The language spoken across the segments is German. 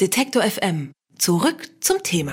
Detektor FM. Zurück zum Thema.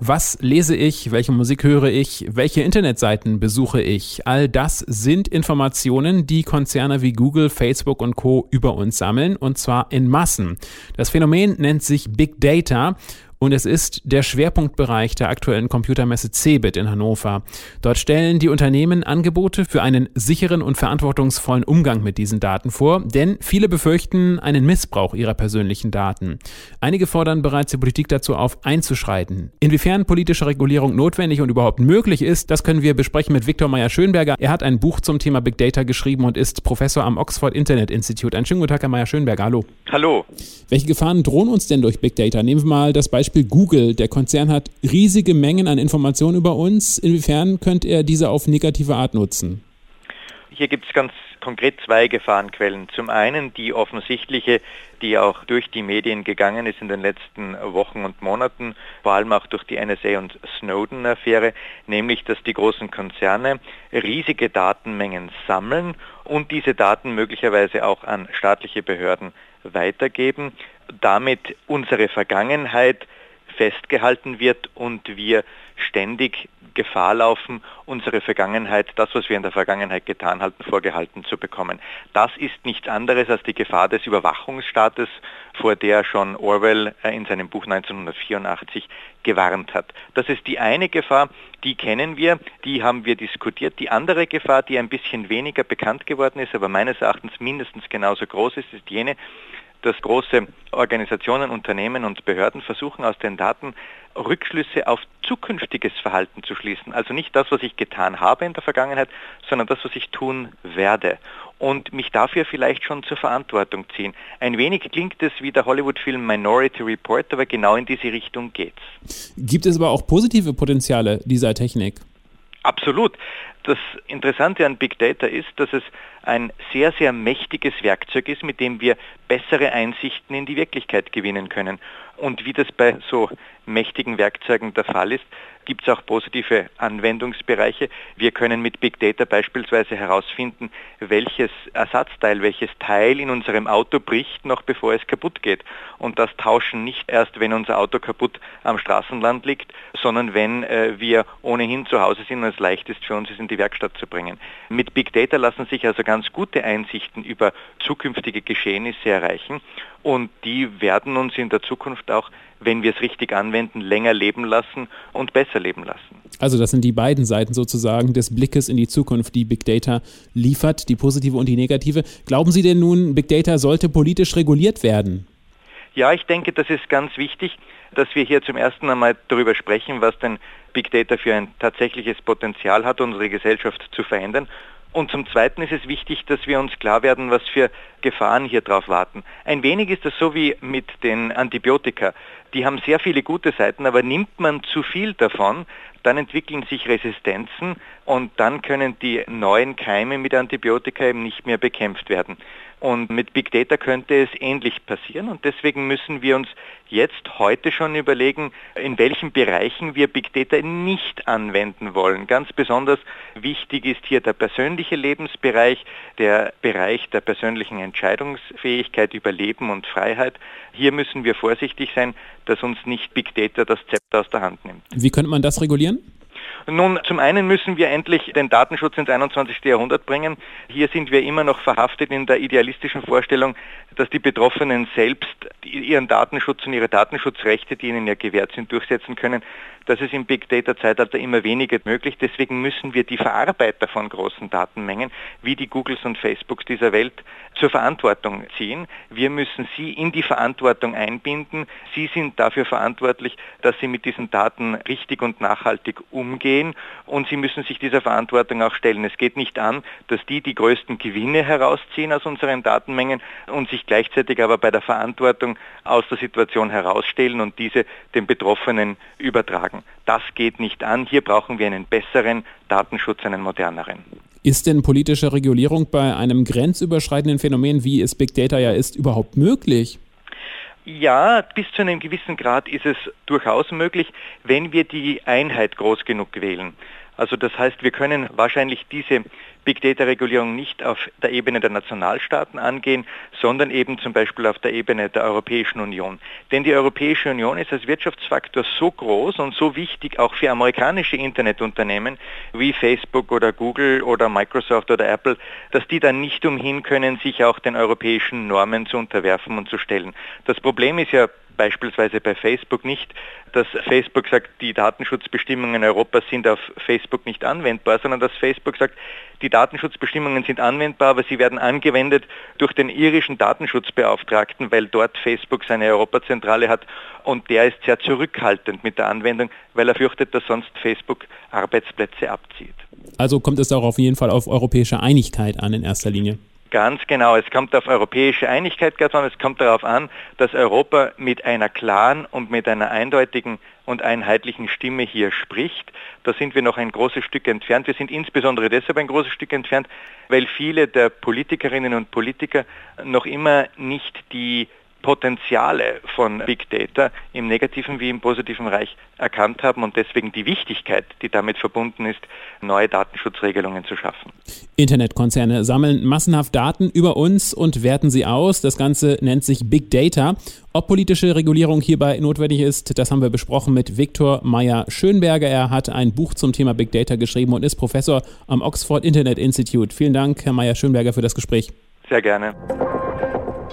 Was lese ich? Welche Musik höre ich? Welche Internetseiten besuche ich? All das sind Informationen, die Konzerne wie Google, Facebook und Co. über uns sammeln, und zwar in Massen. Das Phänomen nennt sich Big Data und es ist der Schwerpunktbereich der aktuellen Computermesse CeBIT in Hannover. Dort stellen die Unternehmen Angebote für einen sicheren und verantwortungsvollen Umgang mit diesen Daten vor, denn viele befürchten einen Missbrauch ihrer persönlichen Daten. Einige fordern bereits die Politik dazu auf, einzuschreiten. Inwiefern politische Regulierung notwendig und überhaupt möglich ist, das können wir besprechen mit Viktor Meyer-Schönberger. Er hat ein Buch zum Thema Big Data geschrieben und ist Professor am Oxford Internet Institute. Einen schönen guten Tag, Herr Meyer-Schönberger. Hallo. Hallo. Welche Gefahren drohen uns denn durch Big Data? Nehmen wir mal das Beispiel Beispiel Google. Der Konzern hat riesige Mengen an Informationen über uns. Inwiefern könnte er diese auf negative Art nutzen? Hier gibt es ganz konkret zwei Gefahrenquellen. Zum einen die offensichtliche, die auch durch die Medien gegangen ist in den letzten Wochen und Monaten, vor allem auch durch die NSA und Snowden-Affäre, nämlich dass die großen Konzerne riesige Datenmengen sammeln und diese Daten möglicherweise auch an staatliche Behörden weitergeben, damit unsere Vergangenheit festgehalten wird und wir ständig Gefahr laufen, unsere Vergangenheit, das, was wir in der Vergangenheit getan hatten, vorgehalten zu bekommen. Das ist nichts anderes als die Gefahr des Überwachungsstaates, vor der schon Orwell äh, in seinem Buch 1984 gewarnt hat. Das ist die eine Gefahr, die kennen wir, die haben wir diskutiert. Die andere Gefahr, die ein bisschen weniger bekannt geworden ist, aber meines Erachtens mindestens genauso groß ist, ist jene, dass große Organisationen, Unternehmen und Behörden versuchen aus den Daten Rückschlüsse auf zukünftiges Verhalten zu schließen. Also nicht das, was ich getan habe in der Vergangenheit, sondern das, was ich tun werde. Und mich dafür vielleicht schon zur Verantwortung ziehen. Ein wenig klingt es wie der Hollywood-Film Minority Report, aber genau in diese Richtung geht's. Gibt es aber auch positive Potenziale dieser Technik? Absolut. Das Interessante an Big Data ist, dass es ein sehr, sehr mächtiges Werkzeug ist, mit dem wir bessere Einsichten in die Wirklichkeit gewinnen können. Und wie das bei so mächtigen Werkzeugen der Fall ist, gibt es auch positive Anwendungsbereiche. Wir können mit Big Data beispielsweise herausfinden, welches Ersatzteil, welches Teil in unserem Auto bricht, noch bevor es kaputt geht. Und das tauschen nicht erst, wenn unser Auto kaputt am Straßenland liegt, sondern wenn äh, wir ohnehin zu Hause sind und es leicht ist für uns, es in die Werkstatt zu bringen. Mit Big Data lassen sich also ganz gute Einsichten über zukünftige Geschehnisse erreichen und die werden uns in der Zukunft auch, wenn wir es richtig anwenden, länger leben lassen und besser leben lassen. Also das sind die beiden Seiten sozusagen des Blickes in die Zukunft, die Big Data liefert, die positive und die negative. Glauben Sie denn nun, Big Data sollte politisch reguliert werden? Ja, ich denke, das ist ganz wichtig, dass wir hier zum ersten einmal darüber sprechen, was denn Big Data für ein tatsächliches Potenzial hat, unsere Gesellschaft zu verändern. Und zum Zweiten ist es wichtig, dass wir uns klar werden, was für Gefahren hier drauf warten. Ein wenig ist das so wie mit den Antibiotika. Die haben sehr viele gute Seiten, aber nimmt man zu viel davon, dann entwickeln sich Resistenzen und dann können die neuen Keime mit Antibiotika eben nicht mehr bekämpft werden. Und mit Big Data könnte es ähnlich passieren und deswegen müssen wir uns jetzt heute schon überlegen, in welchen Bereichen wir Big Data nicht anwenden wollen. Ganz besonders wichtig ist hier der persönliche Lebensbereich, der Bereich der persönlichen Entscheidungsfähigkeit über Leben und Freiheit. Hier müssen wir vorsichtig sein, dass uns nicht Big Data das Zepter aus der Hand nimmt. Wie könnte man das regulieren? Nun, zum einen müssen wir endlich den Datenschutz ins 21. Jahrhundert bringen. Hier sind wir immer noch verhaftet in der idealistischen Vorstellung, dass die Betroffenen selbst ihren Datenschutz und ihre Datenschutzrechte, die ihnen ja gewährt sind, durchsetzen können. Das ist im Big Data Zeitalter immer weniger möglich. Deswegen müssen wir die Verarbeiter von großen Datenmengen, wie die Googles und Facebooks dieser Welt, zur Verantwortung ziehen. Wir müssen sie in die Verantwortung einbinden. Sie sind dafür verantwortlich, dass sie mit diesen Daten richtig und nachhaltig umgehen und sie müssen sich dieser Verantwortung auch stellen. Es geht nicht an, dass die die größten Gewinne herausziehen aus unseren Datenmengen und sich gleichzeitig aber bei der Verantwortung aus der Situation herausstellen und diese den Betroffenen übertragen. Das geht nicht an. Hier brauchen wir einen besseren Datenschutz, einen moderneren. Ist denn politische Regulierung bei einem grenzüberschreitenden Phänomen, wie es Big Data ja ist, überhaupt möglich? Ja, bis zu einem gewissen Grad ist es durchaus möglich, wenn wir die Einheit groß genug wählen. Also das heißt, wir können wahrscheinlich diese Big Data-Regulierung nicht auf der Ebene der Nationalstaaten angehen, sondern eben zum Beispiel auf der Ebene der Europäischen Union. Denn die Europäische Union ist als Wirtschaftsfaktor so groß und so wichtig auch für amerikanische Internetunternehmen wie Facebook oder Google oder Microsoft oder Apple, dass die dann nicht umhin können, sich auch den europäischen Normen zu unterwerfen und zu stellen. Das Problem ist ja beispielsweise bei Facebook nicht, dass Facebook sagt, die Datenschutzbestimmungen Europas sind auf Facebook nicht anwendbar, sondern dass Facebook sagt, die Datenschutzbestimmungen sind anwendbar, aber sie werden angewendet durch den irischen Datenschutzbeauftragten, weil dort Facebook seine Europazentrale hat und der ist sehr zurückhaltend mit der Anwendung, weil er fürchtet, dass sonst Facebook Arbeitsplätze abzieht. Also kommt es auch auf jeden Fall auf europäische Einigkeit an in erster Linie. Ganz genau. Es kommt auf europäische Einigkeit an. Es kommt darauf an, dass Europa mit einer klaren und mit einer eindeutigen und einheitlichen Stimme hier spricht. Da sind wir noch ein großes Stück entfernt. Wir sind insbesondere deshalb ein großes Stück entfernt, weil viele der Politikerinnen und Politiker noch immer nicht die Potenziale von Big Data im negativen wie im positiven Bereich erkannt haben und deswegen die Wichtigkeit, die damit verbunden ist, neue Datenschutzregelungen zu schaffen. Internetkonzerne sammeln massenhaft Daten über uns und werten sie aus. Das Ganze nennt sich Big Data. Ob politische Regulierung hierbei notwendig ist, das haben wir besprochen mit Viktor Meyer-Schönberger. Er hat ein Buch zum Thema Big Data geschrieben und ist Professor am Oxford Internet Institute. Vielen Dank, Herr Meyer-Schönberger, für das Gespräch. Sehr gerne.